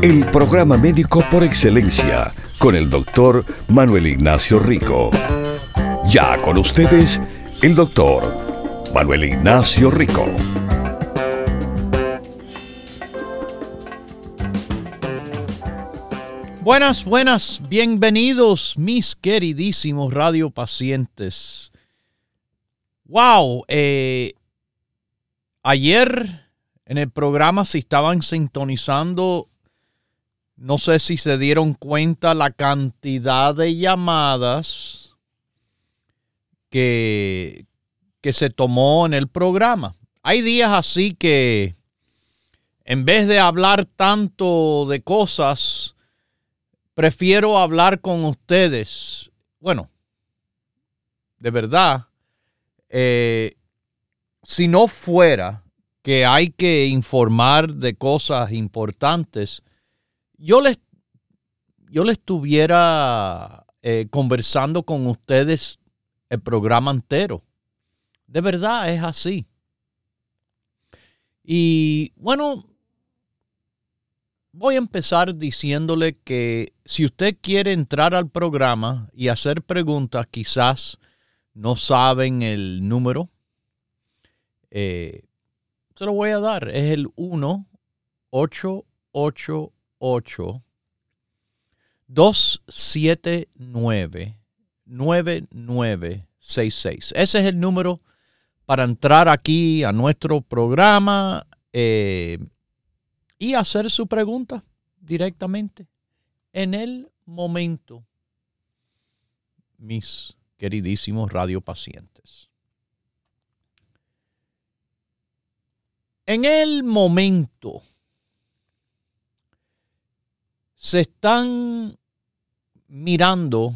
El programa médico por excelencia con el doctor Manuel Ignacio Rico. Ya con ustedes, el doctor Manuel Ignacio Rico. Buenas, buenas, bienvenidos mis queridísimos radiopacientes. Wow, eh, ayer en el programa se estaban sintonizando no sé si se dieron cuenta la cantidad de llamadas que, que se tomó en el programa. Hay días así que en vez de hablar tanto de cosas, prefiero hablar con ustedes. Bueno, de verdad, eh, si no fuera que hay que informar de cosas importantes, yo les, yo les estuviera eh, conversando con ustedes el programa entero. De verdad es así. Y bueno, voy a empezar diciéndole que si usted quiere entrar al programa y hacer preguntas, quizás no saben el número, eh, se lo voy a dar. Es el 1 888 279 9966. Ese es el número para entrar aquí a nuestro programa eh, y hacer su pregunta directamente en el momento, mis queridísimos radiopacientes. En el momento se están mirando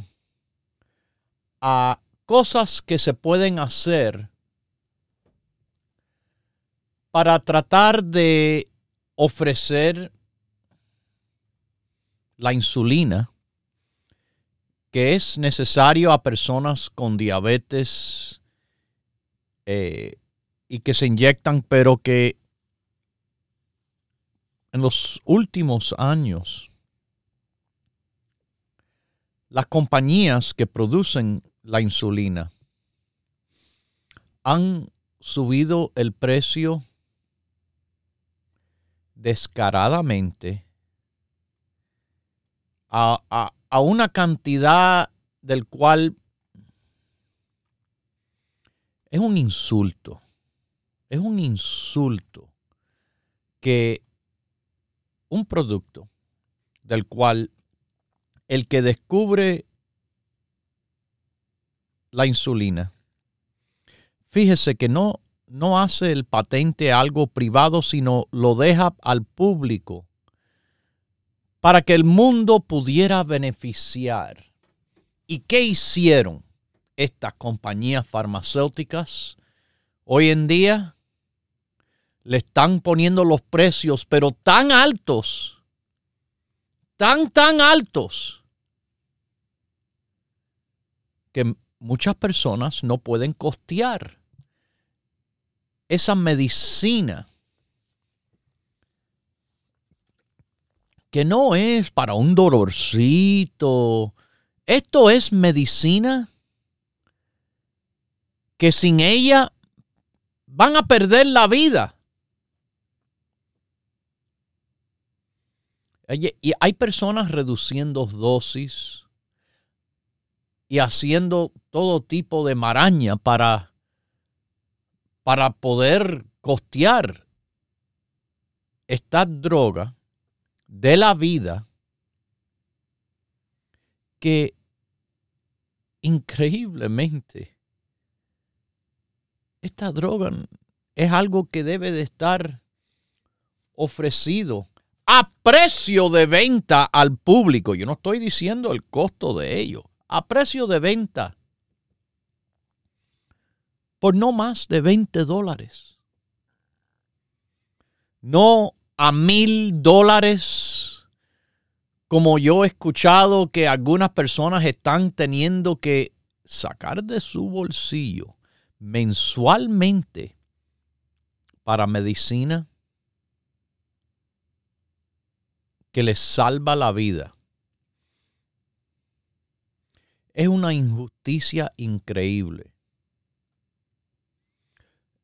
a cosas que se pueden hacer para tratar de ofrecer la insulina que es necesario a personas con diabetes eh, y que se inyectan, pero que en los últimos años las compañías que producen la insulina han subido el precio descaradamente a, una cantidad del cual es un insulto. Es un insulto que un producto del cual el que descubre la insulina, fíjese que no, no hace el patente algo privado, sino lo deja al público para que el mundo pudiera beneficiar. ¿Y qué hicieron estas compañías farmacéuticas? Hoy en día le están poniendo los precios, pero tan altos tan, tan altos que muchas personas no pueden costear esa medicina que no es para un dolorcito. Esto es medicina que sin ella van a perder la vida. Y hay personas reduciendo dosis y haciendo todo tipo de maraña para, para poder costear esta droga de la vida que increíblemente esta droga es algo que debe de estar ofrecido a precio de venta al público. Yo no estoy diciendo el costo de ello, a precio de venta por no más de 20 dólares. No a mil dólares, como yo he escuchado que algunas personas están teniendo que sacar de su bolsillo mensualmente para medicina que les salva la vida. Es una injusticia increíble.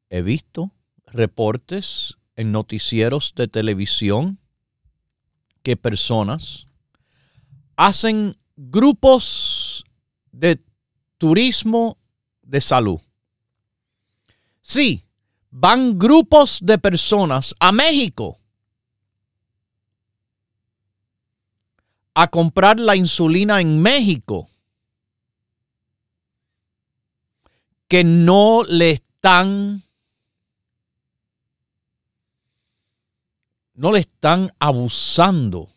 He visto reportes en noticieros de televisión que personas hacen grupos de turismo de salud. Sí, van grupos de personas a México a comprar la insulina en México que no le están no le están abusando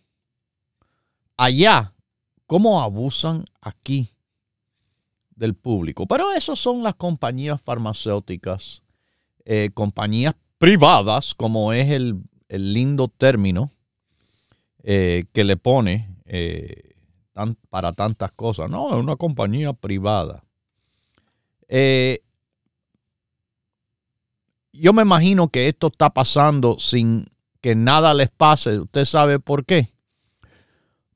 allá como abusan aquí del público. Pero eso son las compañías farmacéuticas eh, compañías privadas, como es el, lindo término eh, que le pone eh, para tantas cosas. No, es una compañía privada. Yo me imagino que esto está pasando sin que nada les pase. ¿Usted sabe por qué?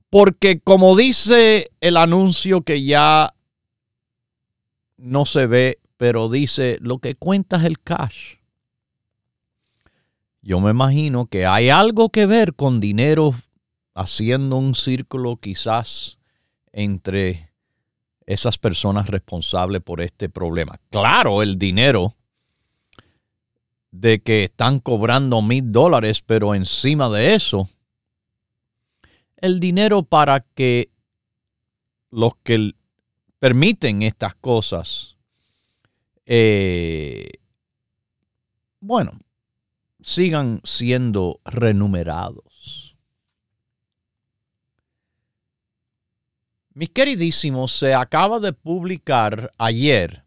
Porque como dice el anuncio que ya no se ve pero dice, lo que cuenta es el cash. Yo me imagino que hay algo que ver con dinero haciendo un círculo quizás entre esas personas responsables por este problema. Claro, el dinero de que están cobrando mil dólares, pero encima de eso, el dinero para que los que permiten estas cosas eh, bueno, sigan siendo renumerados. Mis queridísimos, se acaba de publicar ayer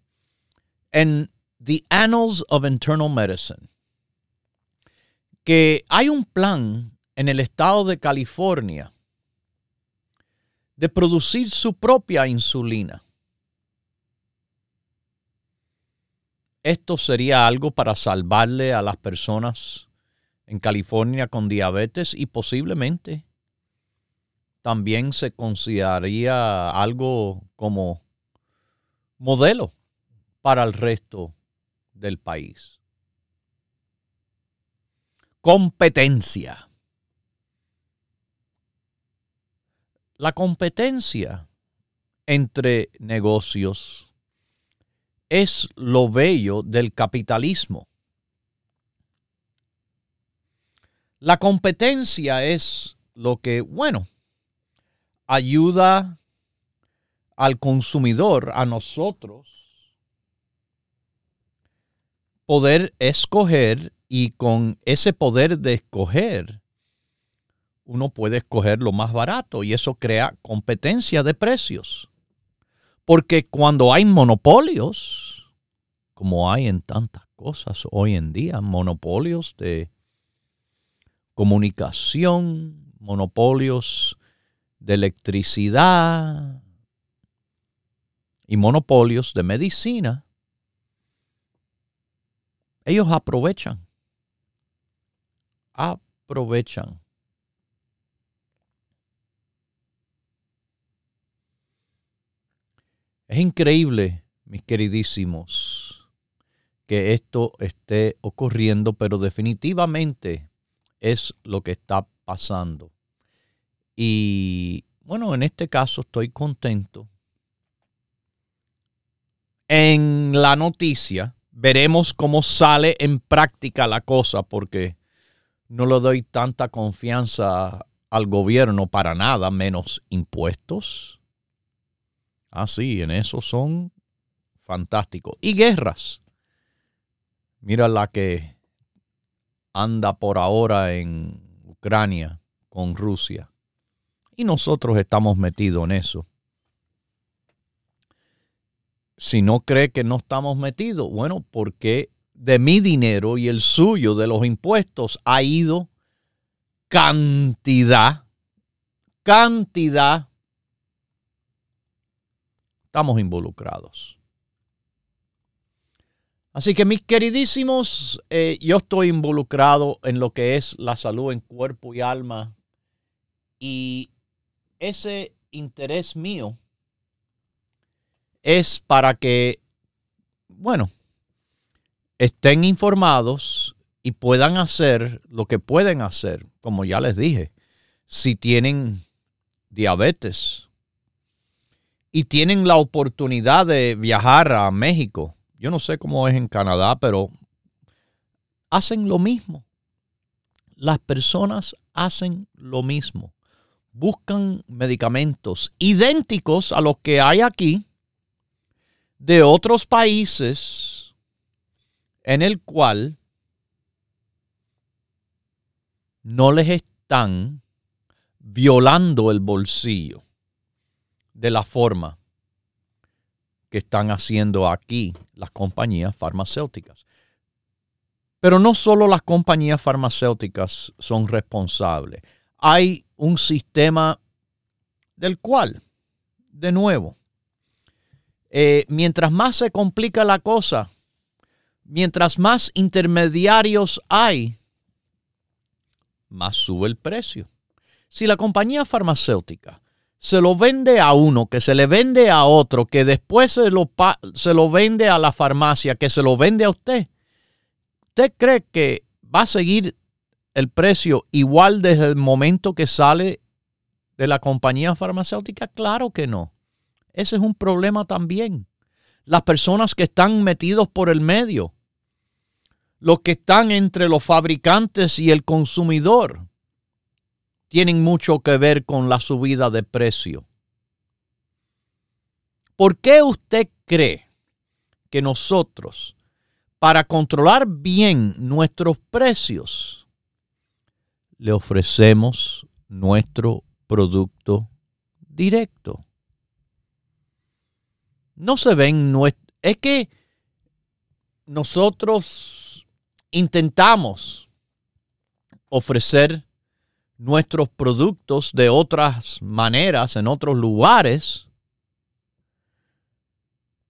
en The Annals of Internal Medicine que hay un plan en el estado de California de producir su propia insulina. Esto sería algo para salvarle a las personas en California con diabetes y posiblemente también se consideraría algo como modelo para el resto del país. Competencia. La competencia entre negocios es lo bello del capitalismo. La competencia es lo que, bueno, ayuda al consumidor, a nosotros, poder escoger y con ese poder de escoger, uno puede escoger lo más barato y eso crea competencia de precios. Porque cuando hay monopolios, como hay en tantas cosas hoy en día, monopolios de comunicación, monopolios de electricidad y monopolios de medicina, ellos aprovechan, aprovechan Es increíble, mis queridísimos, que esto esté ocurriendo, pero definitivamente es lo que está pasando. Y bueno, en este caso estoy contento. En la noticia veremos cómo sale en práctica la cosa, porque no le doy tanta confianza al gobierno para nada, menos impuestos Ah, sí, en eso son fantásticos. Y guerras. Mira la que anda por ahora en Ucrania. con Rusia. Y nosotros estamos metidos en eso. Si no cree que no estamos metidos, bueno, porque de mi dinero y el suyo, de los impuestos, ha ido cantidad, cantidad. Estamos involucrados. Así que mis queridísimos, eh, yo estoy involucrado en lo que es la salud en cuerpo y alma y ese interés mío es para que, bueno, estén informados y puedan hacer lo que pueden hacer, como ya les dije, si tienen diabetes y tienen la oportunidad de viajar a México yo no sé cómo es en Canadá, pero hacen lo mismo. Las personas hacen lo mismo. Buscan medicamentos idénticos a los que hay aquí de otros países en el cual no les están violando el bolsillo de la forma que están haciendo aquí las compañías farmacéuticas. Pero no solo las compañías farmacéuticas son responsables. Hay un sistema del cual, de nuevo, eh, mientras más se complica la cosa, mientras más intermediarios hay, más sube el precio. Si la compañía farmacéutica se lo vende a uno, que se le vende a otro, que después se lo, se lo vende a la farmacia, que se lo vende a usted. ¿Usted cree que va a seguir el precio igual desde el momento que sale de la compañía farmacéutica? Claro que no. Ese es un problema también. Las personas que están metidos por el medio, los que están entre los fabricantes y el consumidor, tienen mucho que ver con la subida de precio. ¿Por qué usted cree que nosotros, para controlar bien nuestros precios, le ofrecemos nuestro producto directo? No se ven, es que nosotros intentamos ofrecer nuestros productos de otras maneras en otros lugares.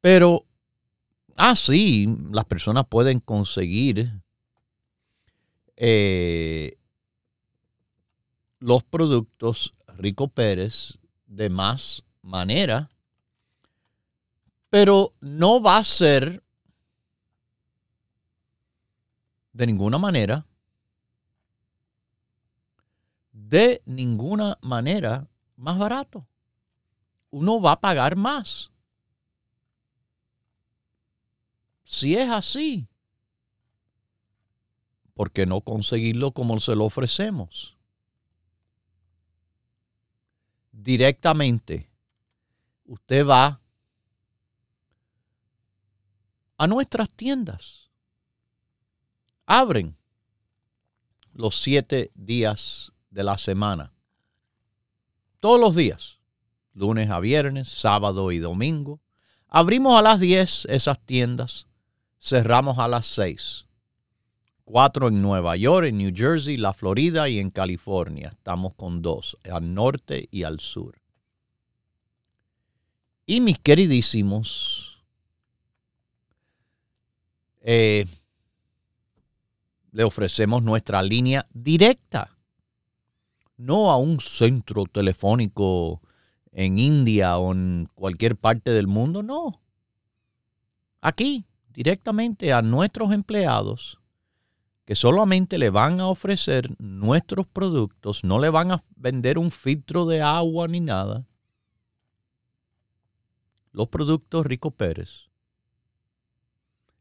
Pero, ah, sí, las personas pueden conseguir eh, los productos Rico Pérez de más manera, pero no va a ser de ninguna manera de ninguna manera más barato. Uno va a pagar más. Si es así, ¿por qué no conseguirlo como se lo ofrecemos? Directamente, usted va a nuestras tiendas. Abren los siete días de la semana. Todos los días, lunes a viernes, sábado y domingo. Abrimos a las 10 esas tiendas, cerramos a las 6. Cuatro en Nueva York, en New Jersey, la Florida y en California. Estamos con dos, al norte y al sur. Y mis queridísimos, eh, le ofrecemos nuestra línea directa no a un centro telefónico en India o en cualquier parte del mundo, no. Aquí, directamente a nuestros empleados, que solamente le van a ofrecer nuestros productos, no le van a vender un filtro de agua ni nada. Los productos Rico Pérez.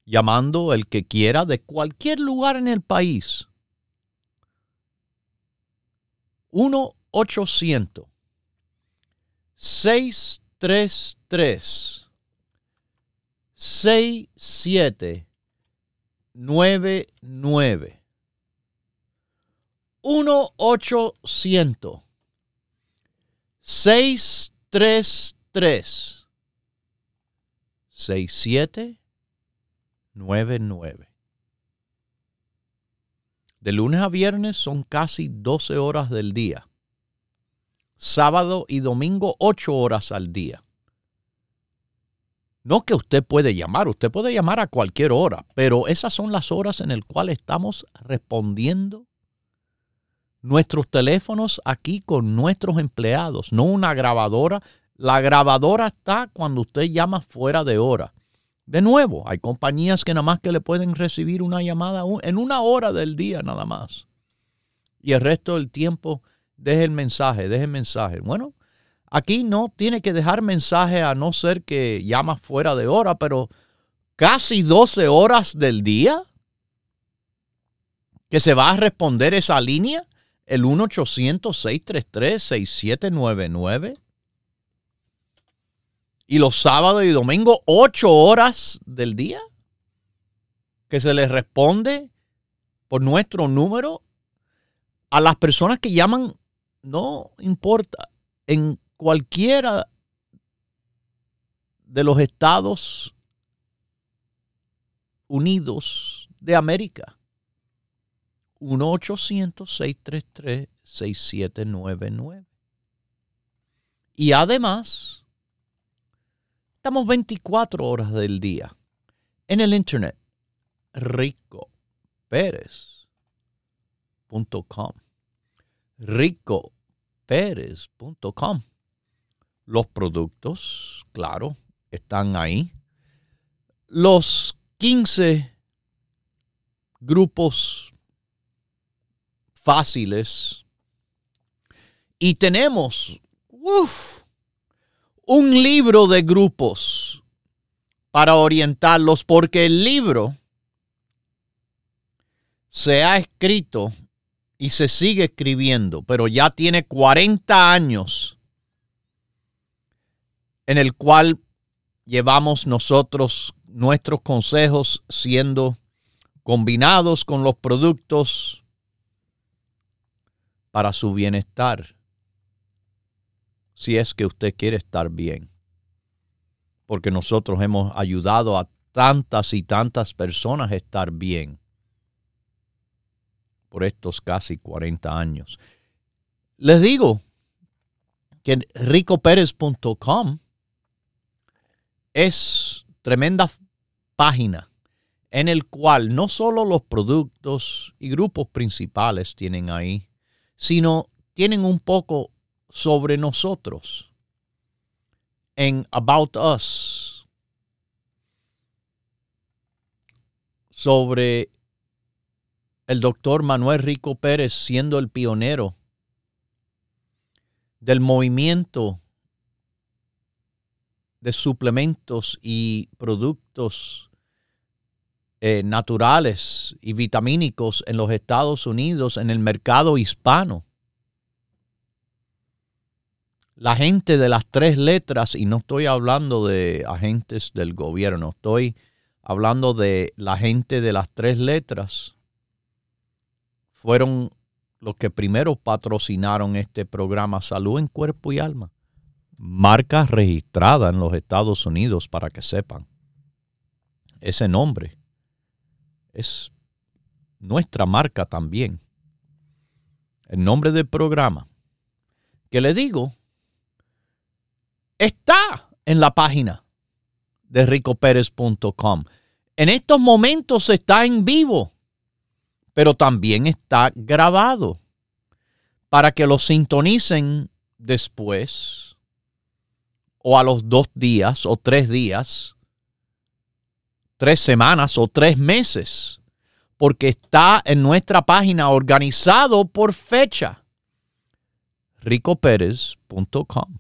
Llamando el que quiera de cualquier lugar en el país 1-800 633 6799 1-800. 633 6799. De lunes a viernes son casi 12 horas del día. Sábado y domingo 8 horas al día. No que usted puede llamar, usted puede llamar a cualquier hora, pero esas son las horas en las cuales estamos respondiendo nuestros teléfonos aquí con nuestros empleados, no una grabadora. La grabadora está cuando usted llama fuera de hora. De nuevo, hay compañías que nada más que le pueden recibir una llamada en una hora del día nada más. Y el resto del tiempo deje el mensaje, deje el mensaje. Bueno, aquí no tiene que dejar mensaje a no ser que llama fuera de hora, pero casi 12 horas del día que se va a responder esa línea el 1-800-633-6799. Y los sábados y domingos, 8 horas del día, que se les responde por nuestro número a las personas que llaman, no importa, en cualquiera de los Estados Unidos de América. 1-800-633-6799. Y además, estamos 24 horas del día en el internet. ricoperez.com ricoperez.com Los productos, claro, están ahí. Los 15 grupos fáciles. Y tenemos un libro de grupos para orientarlos, porque el libro se ha escrito y se sigue escribiendo, pero ya tiene 40 años en el cual llevamos nosotros nuestros consejos siendo combinados con los productos para su bienestar, si es que usted quiere estar bien. Porque nosotros hemos ayudado a tantas y tantas personas a estar bien por estos casi 40 años. Les digo que ricoperez.com es tremenda página en el cual no solo los productos y grupos principales tienen ahí, sino tienen un poco sobre nosotros. En About Us, sobre el doctor Manuel Rico Pérez siendo el pionero del movimiento de suplementos y productos eh, naturales y vitamínicos en los Estados Unidos, en el mercado hispano. La gente de las tres letras, y no estoy hablando de agentes del gobierno, estoy hablando de la gente de las tres letras, fueron los que primero patrocinaron este programa Salud en Cuerpo y Alma. Marca registrada en los Estados Unidos para que sepan. Ese nombre es nuestra marca también. El nombre del programa, que le digo, está en la página de ricoperez.com. En estos momentos está en vivo, pero también está grabado para que lo sintonicen después o a los dos días o tres días tres semanas o tres meses, porque está en nuestra página organizado por fecha. ricoperez.com.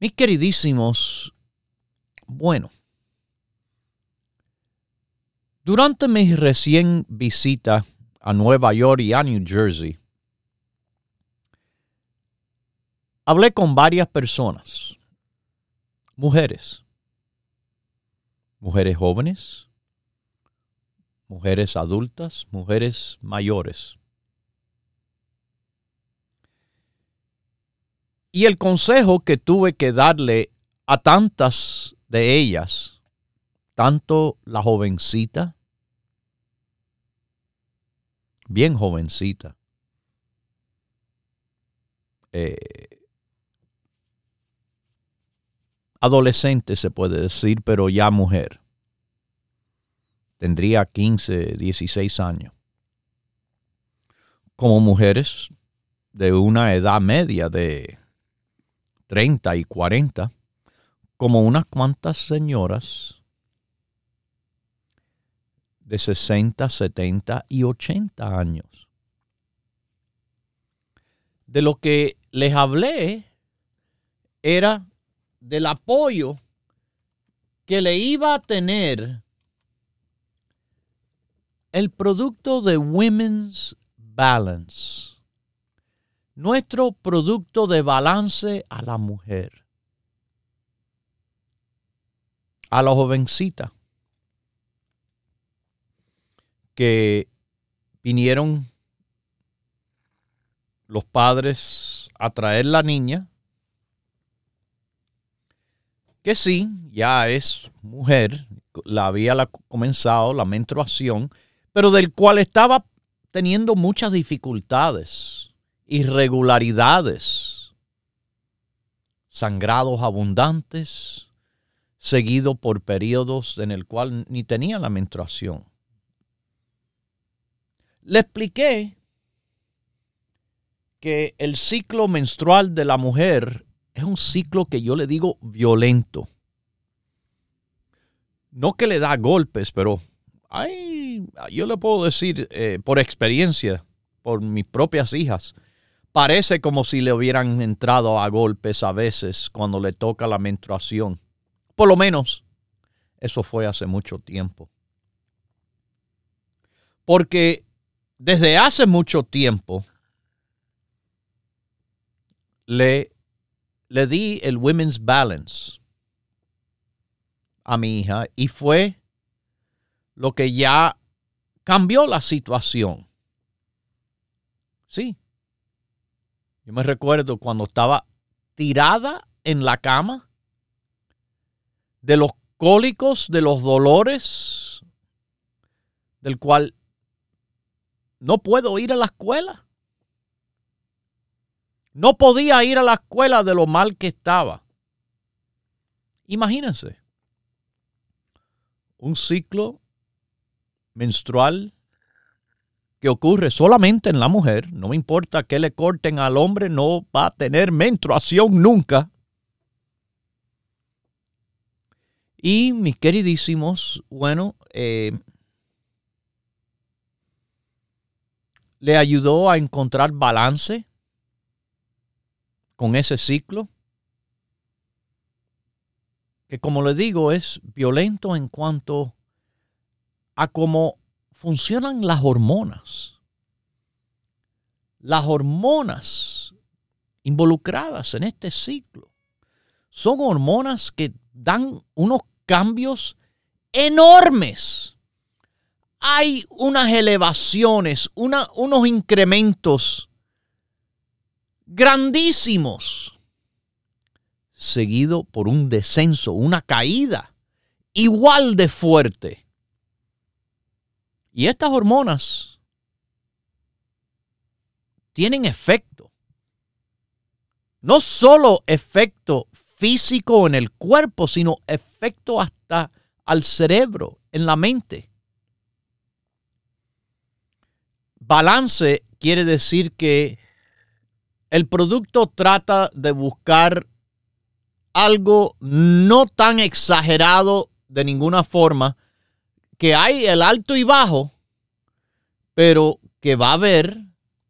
Mis queridísimos, bueno, durante mi recién visita a Nueva York y a New Jersey, hablé con varias personas mujeres. Mujeres jóvenes, mujeres adultas, mujeres mayores. Y el consejo que tuve que darle a tantas de ellas, tanto la jovencita, bien jovencita, eh, adolescente se puede decir, pero ya mujer. Tendría 15, 16 años. Como mujeres de una edad media de 30 y 40, como unas cuantas señoras de 60, 70 y 80 años. De lo que les hablé era del apoyo que le iba a tener el producto de Women's Balance. Nuestro producto de balance a la mujer, a la jovencita que vinieron los padres a traer la niña, que sí, ya es mujer, la había comenzado la menstruación, pero del cual estaba teniendo muchas dificultades irregularidades, sangrados abundantes, seguido por periodos en el cual ni tenía la menstruación. Le expliqué que el ciclo menstrual de la mujer es un ciclo que yo le digo violento. No que le da golpes, pero ay, yo le puedo decir eh, por experiencia, por mis propias hijas, Parece como si le hubieran entrado a golpes a veces cuando le toca la menstruación. Por lo menos, eso fue hace mucho tiempo. Porque desde hace mucho tiempo le, le di el Women's Balance a mi hija y fue lo que ya cambió la situación. Sí, yo me recuerdo cuando estaba tirada en la cama de los cólicos, de los dolores, del cual no puedo ir a la escuela. No podía ir a la escuela de lo mal que estaba. Imagínense, un ciclo menstrual que ocurre solamente en la mujer, no me importa que le corten al hombre, no va a tener menstruación nunca. Y mis queridísimos, bueno, eh, le ayudó a encontrar balance con ese ciclo, que como le digo es violento en cuanto a cómo funcionan las hormonas. Las hormonas involucradas en este ciclo son hormonas que dan unos cambios enormes. Hay unas elevaciones, unos incrementos grandísimos, seguido por un descenso, una caída igual de fuerte y estas hormonas tienen efecto. No solo efecto físico en el cuerpo, sino efecto hasta al cerebro, en la mente. Balance quiere decir que el producto trata de buscar algo no tan exagerado de ninguna forma, que hay el alto y bajo, pero que va a haber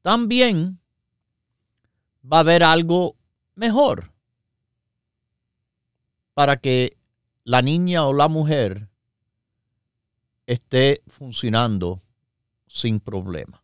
también, va a haber algo mejor para que la niña o la mujer esté funcionando sin problema.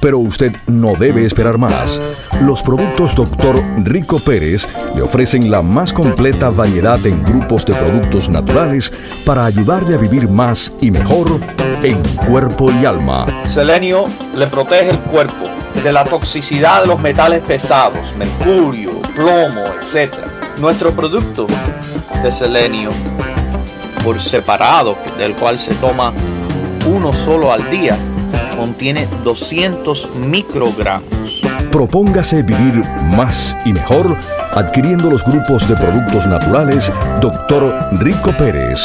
Pero usted no debe esperar más. Los productos Dr. Rico Pérez le ofrecen la más completa variedad en grupos de productos naturales para ayudarle a vivir más y mejor en cuerpo y alma. Selenio le protege el cuerpo de la toxicidad de los metales pesados, mercurio, plomo, etc. Nuestro producto de selenio por separado, del cual se toma uno solo al día, contiene 200 microgramos. Propóngase vivir más y mejor adquiriendo los grupos de productos naturales Dr. Rico Pérez.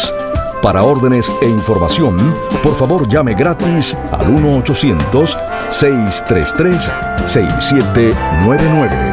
Para órdenes e información, por favor llame gratis al 1-800-633-6799.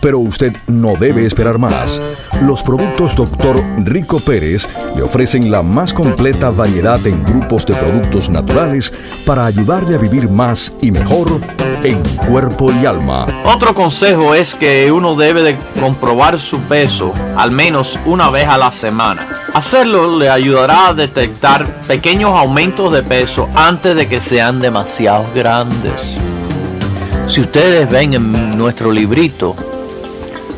Pero usted no debe esperar más. Los productos Dr. Rico Pérez le ofrecen la más completa variedad en grupos de productos naturales para ayudarle a vivir más y mejor en cuerpo y alma. Otro consejo es que uno debe de comprobar su peso al menos una vez a la semana. Hacerlo le ayudará a detectar pequeños aumentos de peso antes de que sean demasiado grandes. Si ustedes ven en nuestro librito,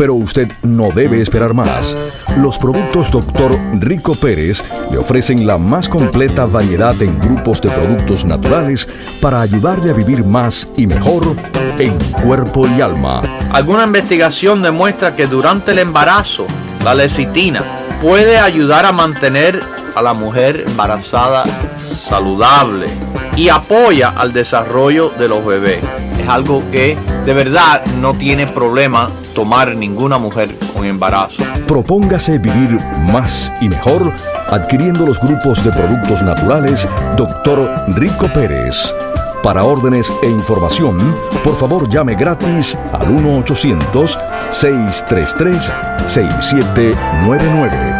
Pero usted no debe esperar más. Los productos Dr. Rico Pérez le ofrecen la más completa variedad en grupos de productos naturales para ayudarle a vivir más y mejor en cuerpo y alma. Alguna investigación demuestra que durante el embarazo, la lecitina puede ayudar a mantener a la mujer embarazada saludable y apoya al desarrollo de los bebés. Es algo que de verdad no tiene problema tomar ninguna mujer con embarazo. Propóngase vivir más y mejor adquiriendo los grupos de productos naturales Dr. Rico Pérez. Para órdenes e información, por favor llame gratis al 1-800-633-6799.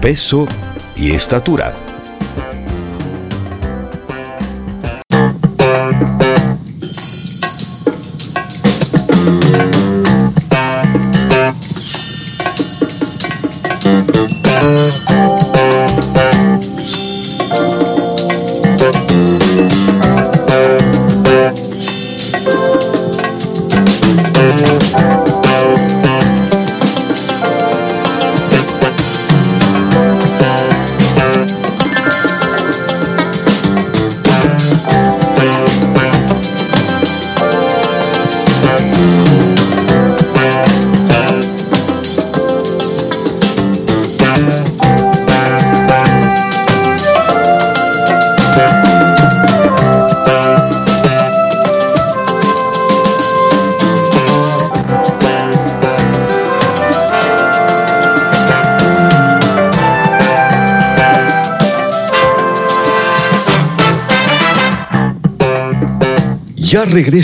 peso y estatura.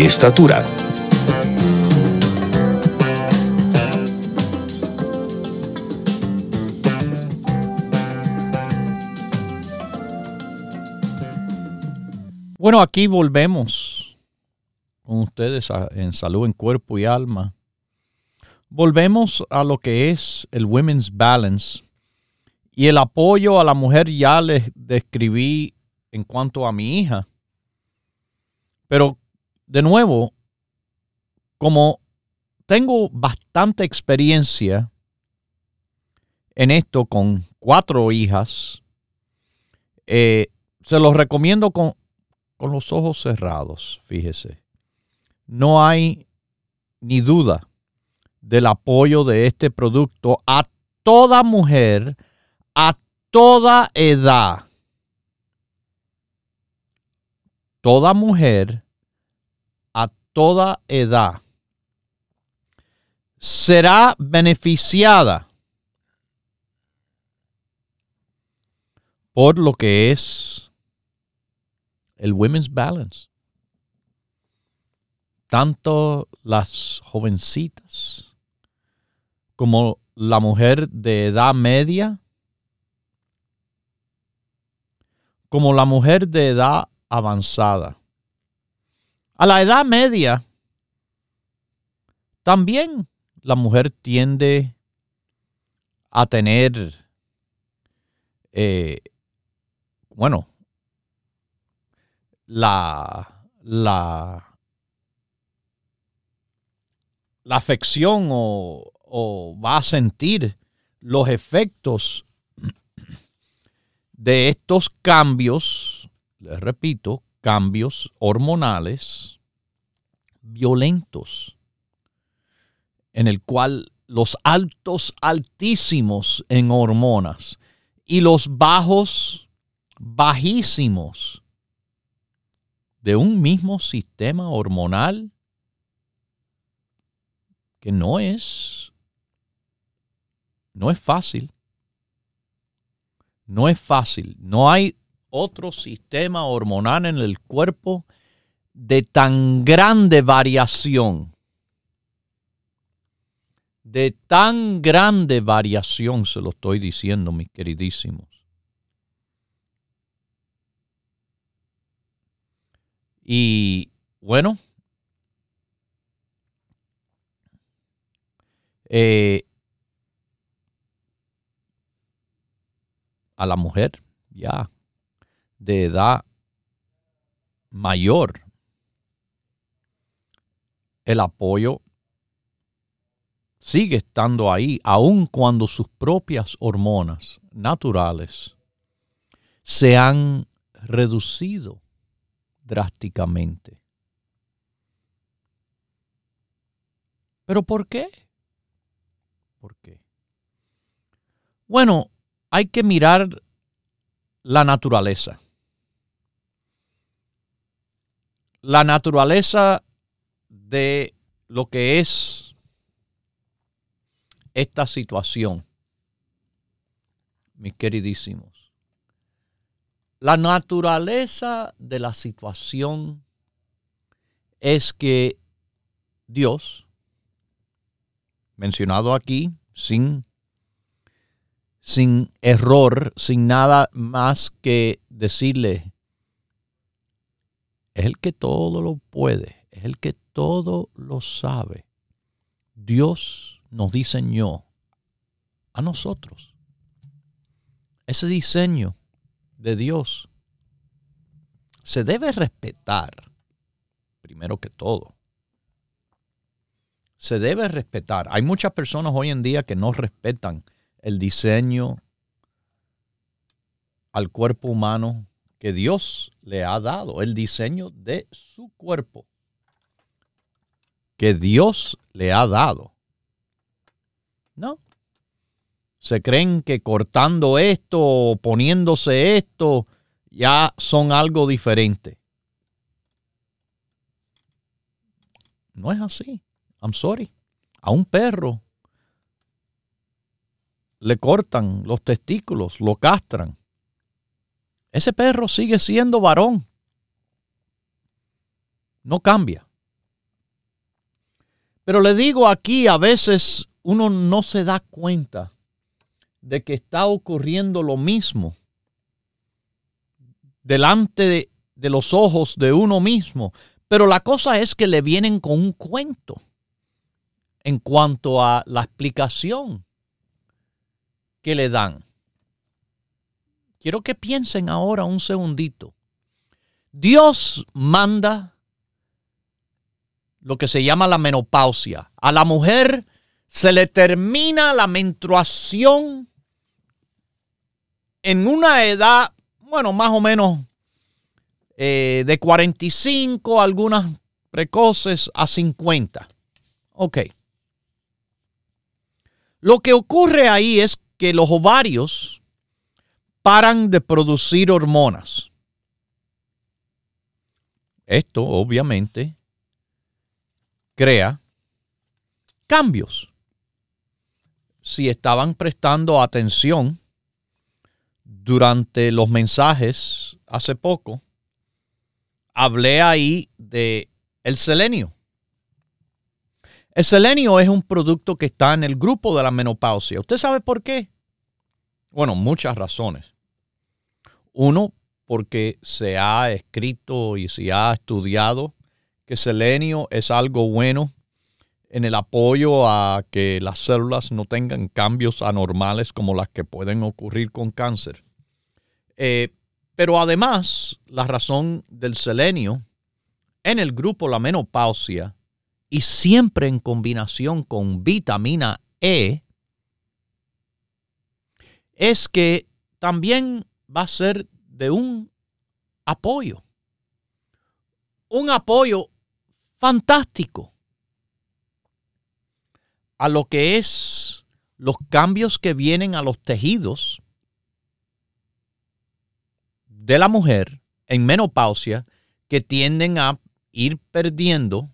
estatura. Bueno, aquí volvemos con ustedes en salud en cuerpo y alma. Volvemos a lo que es el Women's Balance y el apoyo a la mujer ya les describí en cuanto a mi hija. Pero de nuevo, como tengo bastante experiencia en esto con cuatro hijas, eh, se los recomiendo con con los ojos cerrados, fíjese. No hay ni duda del apoyo de este producto a toda mujer, a toda edad. Toda mujer, toda edad, será beneficiada por lo que es el Women's Balance. Tanto las jovencitas como la mujer de edad media, como la mujer de edad avanzada. A la edad media, también la mujer tiende a tener, eh, bueno, la, la, la afección o, o va a sentir los efectos de estos cambios, les repito, cambios hormonales violentos, en el cual los altos, altísimos en hormonas y los bajos, bajísimos de un mismo sistema hormonal que no es no es fácil. No es fácil. No hay otro sistema hormonal en el cuerpo de tan grande variación. De tan grande variación, se lo estoy diciendo, mis queridísimos. Y bueno, eh, a la mujer ya de edad mayor, el apoyo sigue estando ahí, aun cuando sus propias hormonas naturales se han reducido drásticamente. ¿Pero por qué? ¿Por qué? Bueno, hay que mirar la naturaleza. La naturaleza de lo que es esta situación, mis queridísimos. La naturaleza de la situación es que Dios, mencionado aquí, sin, sin error, sin nada más que decirle, es el que todo lo puede, es el que todo lo sabe. Dios nos diseñó a nosotros. Ese diseño de Dios se debe respetar, primero que todo. Se debe respetar. Hay muchas personas hoy en día que no respetan el diseño al cuerpo humano que Dios le ha dado, el diseño de su cuerpo. que Dios le ha dado. No. Se creen que cortando esto o poniéndose esto ya son algo diferente. No es así. I'm sorry. A un perro le cortan los testículos, lo castran. Ese perro sigue siendo varón. No cambia. Pero le digo aquí, a veces uno no se da cuenta de que está ocurriendo lo mismo delante de, los ojos de uno mismo. Pero la cosa es que le vienen con un cuento en cuanto a la explicación que le dan. Quiero que piensen ahora un segundito. Dios manda lo que se llama la menopausia. A la mujer se le termina la menstruación en una edad, bueno, más o menos eh, de 45, algunas precoces a 50. Ok. Lo que ocurre ahí es que los ovarios paran de producir hormonas. Esto obviamente crea cambios. Si estaban prestando atención durante los mensajes hace poco, hablé ahí de el selenio. El selenio es un producto que está en el grupo de la menopausia. ¿Usted sabe por qué? Bueno, muchas razones. Uno, porque se ha escrito y se ha estudiado que selenio es algo bueno en el apoyo a que las células no tengan cambios anormales como las que pueden ocurrir con cáncer. Eh, pero además, la razón del selenio en el grupo la menopausia y siempre en combinación con vitamina E, es que también va a ser de un apoyo. Un apoyo fantástico a lo que es los cambios que vienen a los tejidos de la mujer en menopausia que tienden a ir perdiendo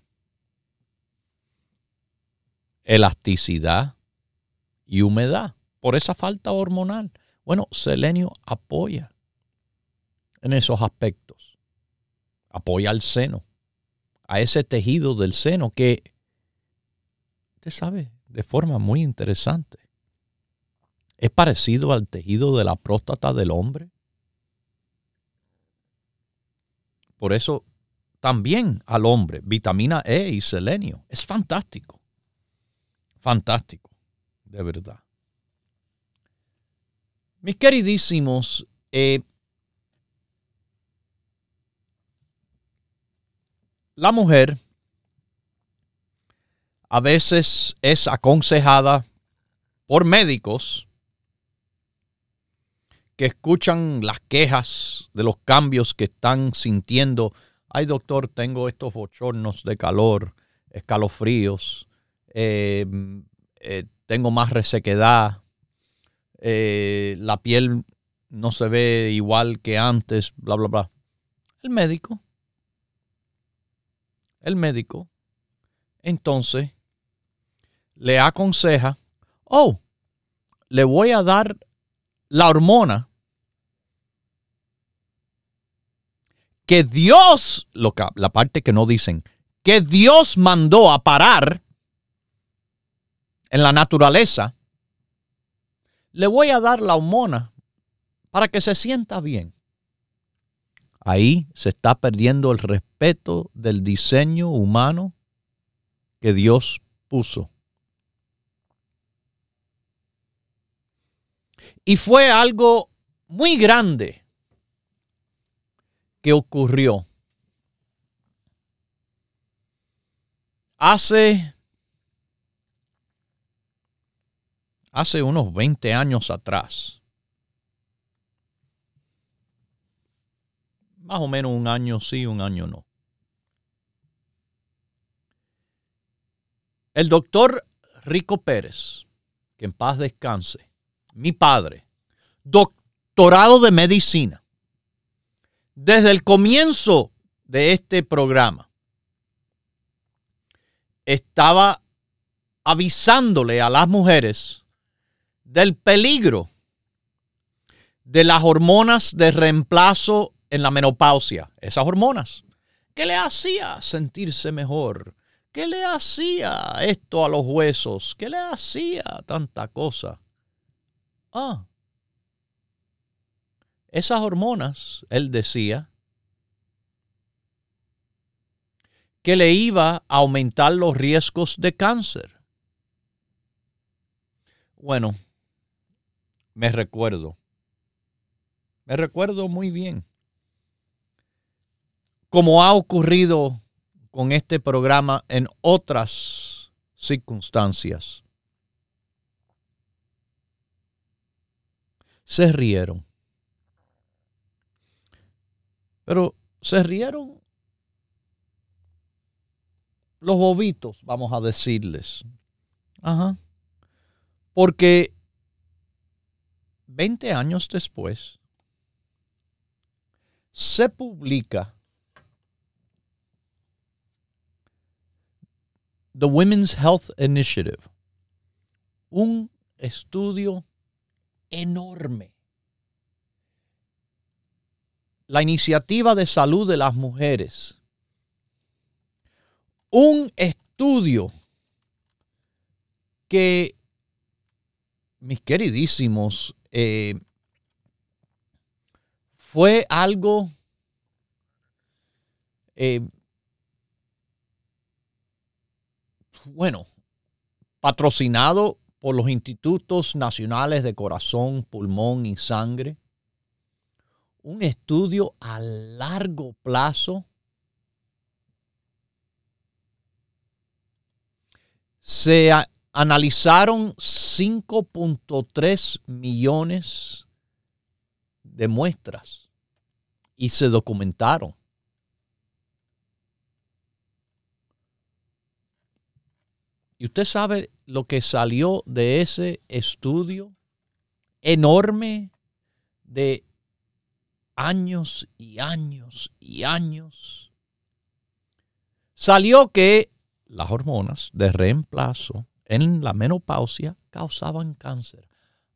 elasticidad y humedad por esa falta hormonal. Bueno, selenio apoya en esos aspectos. Apoya al seno, a ese tejido del seno que, usted sabe, de forma muy interesante, es parecido al tejido de la próstata del hombre. Por eso también al hombre, vitamina E y selenio. Es fantástico fantástico, de verdad. Mis queridísimos, eh, la mujer a veces es aconsejada por médicos que escuchan las quejas de los cambios que están sintiendo. Ay, doctor, tengo estos bochornos de calor, escalofríos, eh, eh, tengo más resequedad, eh, la piel no se ve igual que antes, bla, bla, bla. El médico, el médico, entonces le aconseja, oh, le voy a dar la hormona que Dios, la parte que no dicen, que Dios mandó a parar en la naturaleza, le voy a dar la hormona para que se sienta bien. Ahí se está perdiendo el respeto del diseño humano que Dios puso. Y fue algo muy grande que ocurrió. Hace hace unos 20 años atrás. Más o menos un año sí, un año no. El doctor Rico Pérez, que en paz descanse, mi padre, doctorado de medicina, desde el comienzo de este programa, estaba avisándole a las mujeres del peligro de las hormonas de reemplazo en la menopausia, esas hormonas. ¿Qué le hacía sentirse mejor? ¿Qué le hacía esto a los huesos? ¿Qué le hacía tanta cosa? Ah, esas hormonas, él decía, que le iba a aumentar los riesgos de cáncer. Bueno, me recuerdo me recuerdo muy bien. Como ha ocurrido con este programa en otras circunstancias. Se rieron. Pero se rieron los bobitos, vamos a decirles. Ajá. Porque 20 años después, se publica The Women's Health Initiative, un estudio enorme. La iniciativa de salud de las mujeres. Un estudio que, mis queridísimos eh, fue algo eh, bueno, patrocinado por los Institutos Nacionales de Corazón, Pulmón y Sangre. Un estudio a largo plazo. Analizaron 5.3 millones de muestras y se documentaron. Y usted sabe lo que salió de ese estudio enorme de años y años y años. Salió que las hormonas de reemplazo en la menopausia causaban cáncer.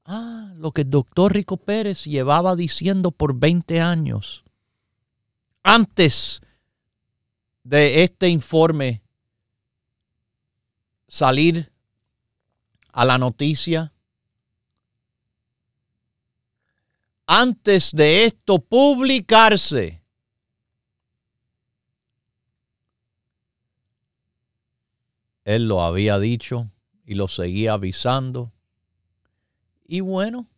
Ah, lo que el doctor Rico Pérez llevaba diciendo por 20 años. Antes de este informe salir a la noticia, antes de esto publicarse, él lo había dicho y lo seguía avisando y bueno,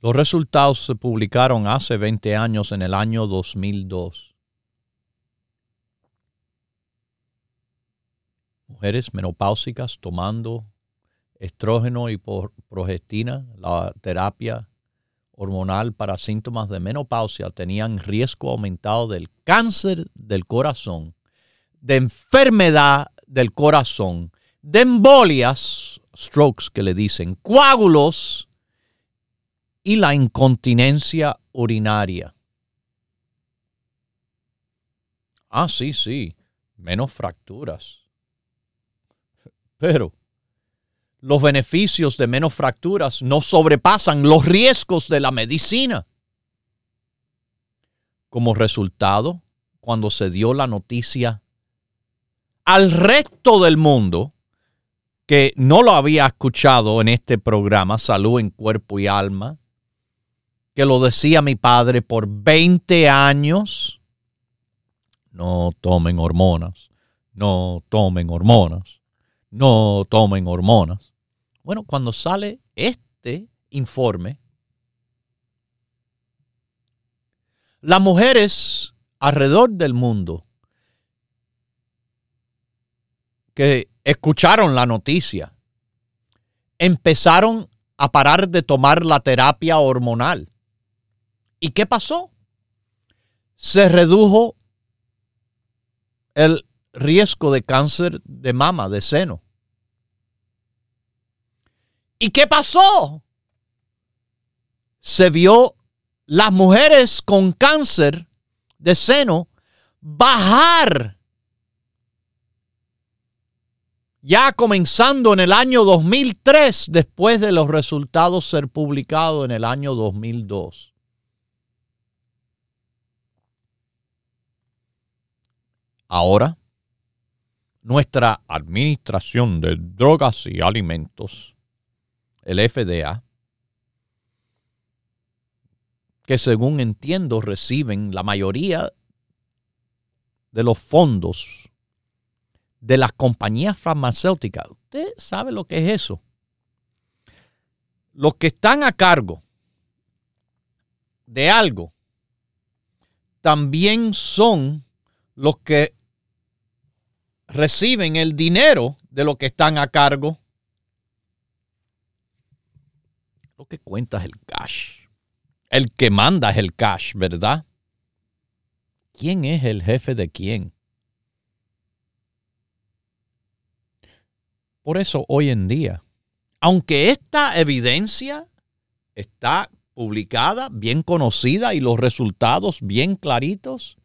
los resultados se publicaron hace 20 años, en el año 2002. Mujeres menopáusicas tomando estrógeno y progestina, la terapia hormonal para síntomas de menopausia, tenían riesgo aumentado del cáncer del corazón, de enfermedad del corazón, de embolias, strokes que le dicen, coágulos y la incontinencia urinaria. Ah, sí, sí, menos fracturas. Pero los beneficios de menos fracturas no sobrepasan los riesgos de la medicina. Como resultado, cuando se dio la noticia al resto del mundo, que no lo había escuchado en este programa, Salud en Cuerpo y Alma, que lo decía mi padre por 20 años. No tomen hormonas, no tomen hormonas, no tomen hormonas. Bueno, cuando sale este informe, las mujeres alrededor del mundo que escucharon la noticia, empezaron a parar de tomar la terapia hormonal. ¿Y qué pasó? Se redujo el riesgo de cáncer de mama, de seno. ¿Y qué pasó? Se vio las mujeres con cáncer de seno bajar ya comenzando en el año 2003 después de los resultados ser publicados en el año 2002. Ahora, nuestra Administración de Drogas y Alimentos, el FDA, que según entiendo reciben la mayoría de los fondos de las compañías farmacéuticas. ¿Usted sabe lo que es eso? Los que están a cargo de algo también son los que reciben el dinero de lo que están a cargo. Lo que cuenta es el cash. El que manda es el cash, ¿verdad? ¿Quién es el jefe de quién? Por eso hoy en día, aunque esta evidencia está publicada, bien conocida y los resultados bien claritos,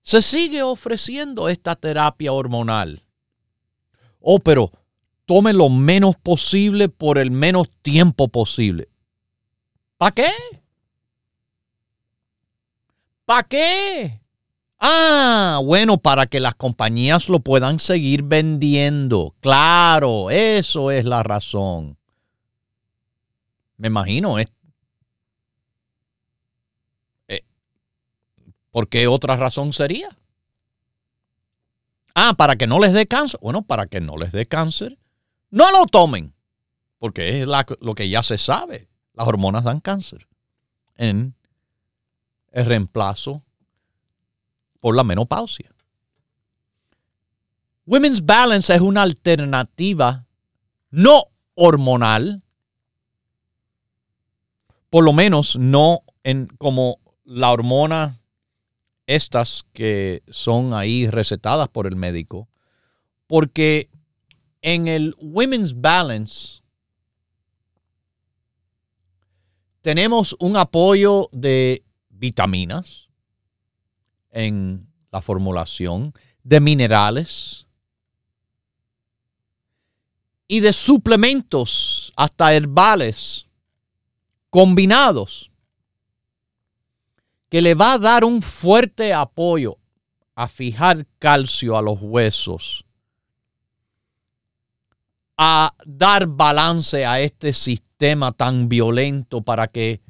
se sigue ofreciendo esta terapia hormonal. Oh, pero tome lo menos posible por el menos tiempo posible. ¿Para qué? ¿Para qué? Ah, bueno, para que las compañías lo puedan seguir vendiendo. Claro, eso es la razón. Me imagino. ¿eh? ¿Por qué otra razón sería? Ah, para que no les dé cáncer. Bueno, para que no les dé cáncer, no lo tomen. Porque es lo que ya se sabe. Las hormonas dan cáncer. En el reemplazo por la menopausia. Women's Balance es una alternativa no hormonal, por lo menos no en como la hormona estas que son ahí recetadas por el médico, porque en el Women's Balance tenemos un apoyo de vitaminas, en la formulación de minerales y de suplementos hasta herbales combinados que le va a dar un fuerte apoyo a fijar calcio a los huesos, a dar balance a este sistema tan violento para que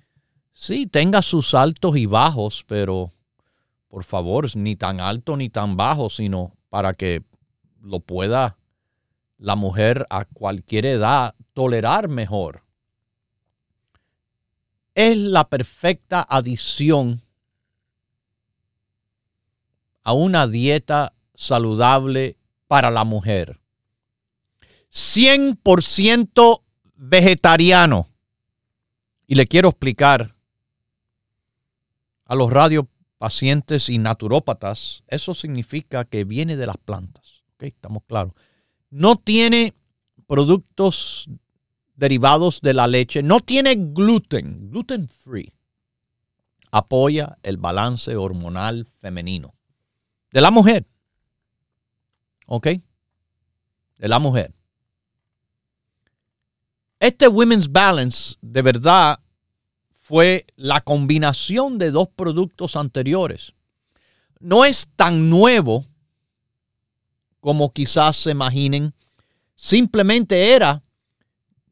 sí tenga sus altos y bajos, pero por favor, ni tan alto ni tan bajo, sino para que lo pueda la mujer a cualquier edad tolerar mejor. Es la perfecta adición a una dieta saludable para la mujer. 100% vegetariano. Y le quiero explicar a los radio pacientes y naturópatas, eso significa que viene de las plantas. Estamos claros. No tiene productos derivados de la leche, no tiene gluten, gluten free. Apoya el balance hormonal femenino de la mujer. ¿Ok? De la mujer. Este Women's Balance de verdad fue la combinación de dos productos anteriores. No es tan nuevo como quizás se imaginen, simplemente era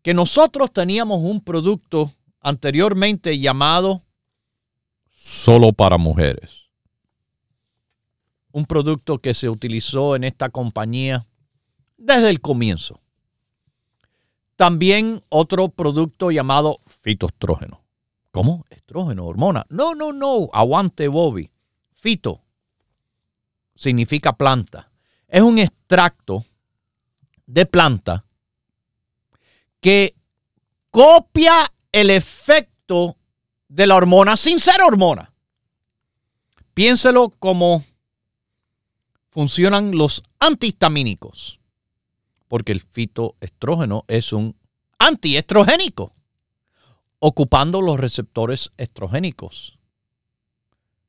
que nosotros teníamos un producto anteriormente llamado solo para mujeres. Un producto que se utilizó en esta compañía desde el comienzo. También otro producto llamado fitoestrógeno. ¿Cómo? Estrógeno, hormona. No, no, no. Aguante, Bobby. Fito significa planta. Es un extracto de planta que copia el efecto de la hormona sin ser hormona. Piénselo como funcionan los antihistamínicos, porque el fitoestrógeno es un antiestrogénico, ocupando los receptores estrogénicos.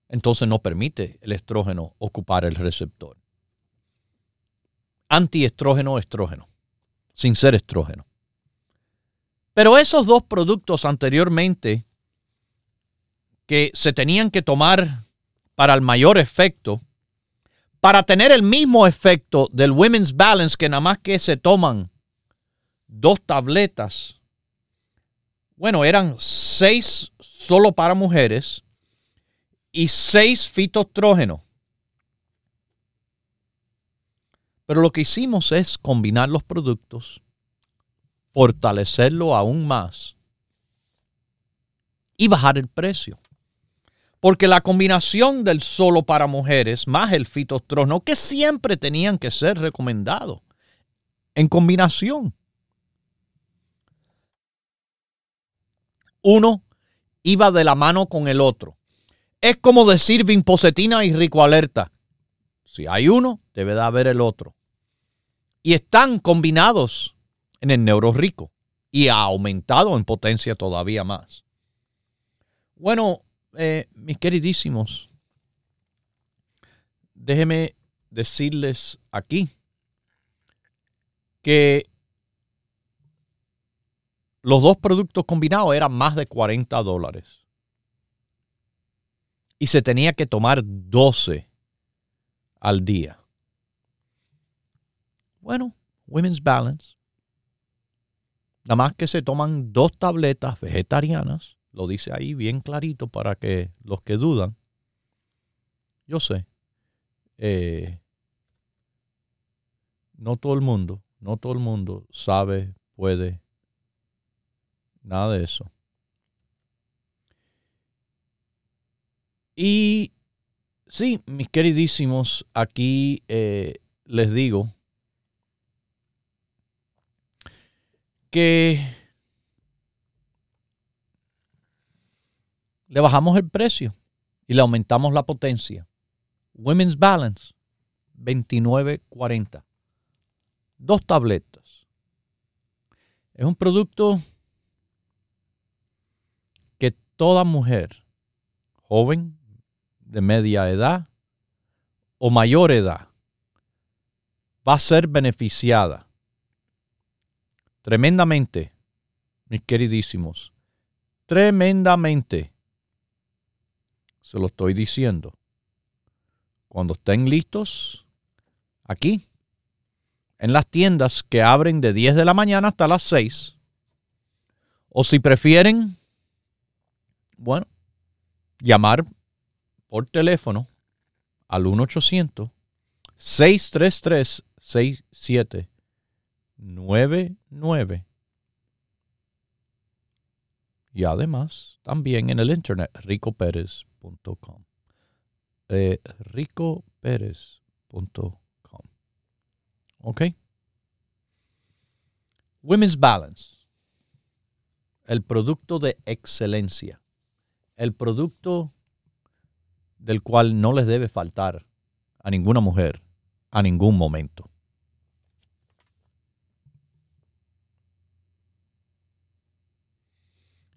Entonces no permite el estrógeno ocupar el receptor. Antiestrógeno, estrógeno, sin ser estrógeno. Pero esos dos productos anteriormente que se tenían que tomar para el mayor efecto, para tener el mismo efecto del Women's Balance, que nada más que se toman dos tabletas, bueno, eran seis solo para mujeres y seis fitostrógenos. Pero lo que hicimos es combinar los productos, fortalecerlo aún más y bajar el precio. Porque la combinación del solo para mujeres más el fitostrógeno, que siempre tenían que ser recomendados en combinación. Uno iba de la mano con el otro. Es como decir vinpocetina y rico alerta. Si hay uno, debe de haber el otro. Y están combinados en el neuro rico y ha aumentado en potencia todavía más. Bueno, eh, mis queridísimos, déjenme decirles aquí que los dos productos combinados eran más de 40 dólares. Y se tenía que tomar 12 al día. Bueno, Women's Balance. Nada más que se toman dos tabletas vegetarianas lo dice ahí bien clarito para que los que dudan, yo sé, eh, no todo el mundo, no todo el mundo sabe, puede, nada de eso. Y sí, mis queridísimos, aquí eh, les digo que le bajamos el precio y le aumentamos la potencia. Women's Balance, 29.40. Dos tabletas. Es un producto toda mujer, joven, de media edad o mayor edad, va a ser beneficiada tremendamente, mis queridísimos, tremendamente se lo estoy diciendo. Cuando estén listos, aquí, en las tiendas que abren de 10 de la mañana hasta las 6. O si prefieren, bueno, llamar por teléfono al 1-800-633-6799. Y además, también en el internet, Rico Pérez ricopérez.com. Eh, ricopérez.com. ¿Ok? Women's Balance. El producto de excelencia. El producto del cual no les debe faltar a ninguna mujer a ningún momento.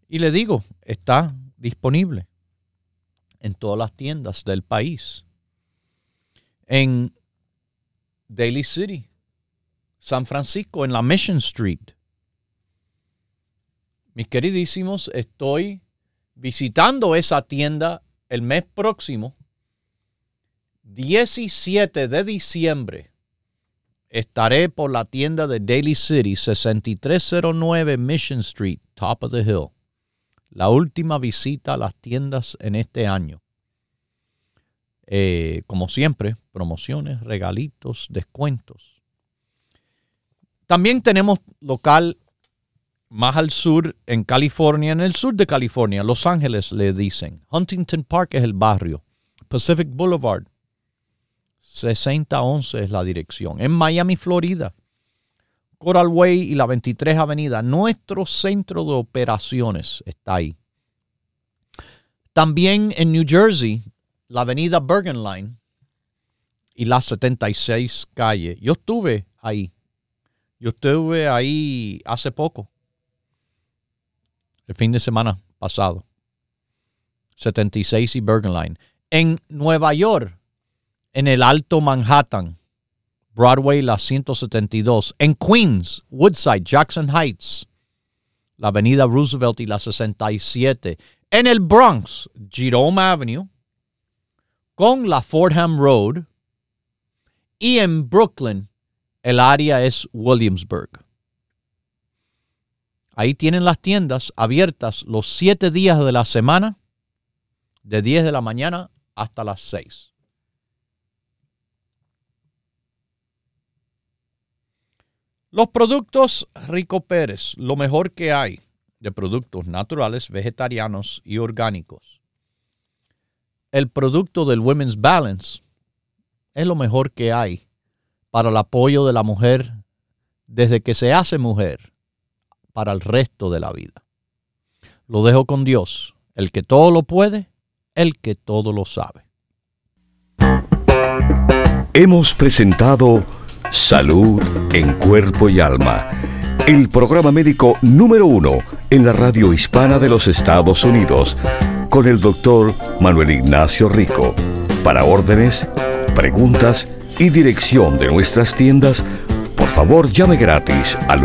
Y le digo, está disponible en todas las tiendas del país. En Daly City, San Francisco, en la Mission Street. Mis queridísimos, estoy visitando esa tienda el mes próximo, 17 de diciembre. Estaré por la tienda de Daly City, 6309 Mission Street, top of the hill la última visita a las tiendas en este año. Eh, como siempre, promociones, regalitos, descuentos. También tenemos local más al sur en California, en el sur de California, Los Ángeles le dicen. Huntington Park es el barrio. Pacific Boulevard, 6011 es la dirección. En Miami, Florida, Coral Way y la 23 Avenida. Nuestro centro de operaciones está ahí. También en New Jersey, la avenida Bergen Line y la 76 calle. Yo estuve ahí. Yo estuve ahí hace poco. El fin de semana pasado. 76 y Bergen Line. En Nueva York, en el Alto Manhattan, Broadway, la 172. En Queens, Woodside, Jackson Heights, la Avenida Roosevelt y la 67. En el Bronx, Jerome Avenue, con la Fordham Road y en Brooklyn, el área es Williamsburg. Ahí tienen las tiendas abiertas los siete días de la semana, de 10 de la mañana hasta las 6. Los productos Rico Pérez, lo mejor que hay de productos naturales, vegetarianos y orgánicos. El producto del Women's Balance es lo mejor que hay para el apoyo de la mujer desde que se hace mujer para el resto de la vida. Lo dejo con Dios, el que todo lo puede, el que todo lo sabe. Hemos presentado Salud en Cuerpo y Alma, el programa médico número uno en la radio hispana de los Estados Unidos, con el doctor Manuel Ignacio Rico. Para órdenes, preguntas y dirección de nuestras tiendas, por favor llame gratis al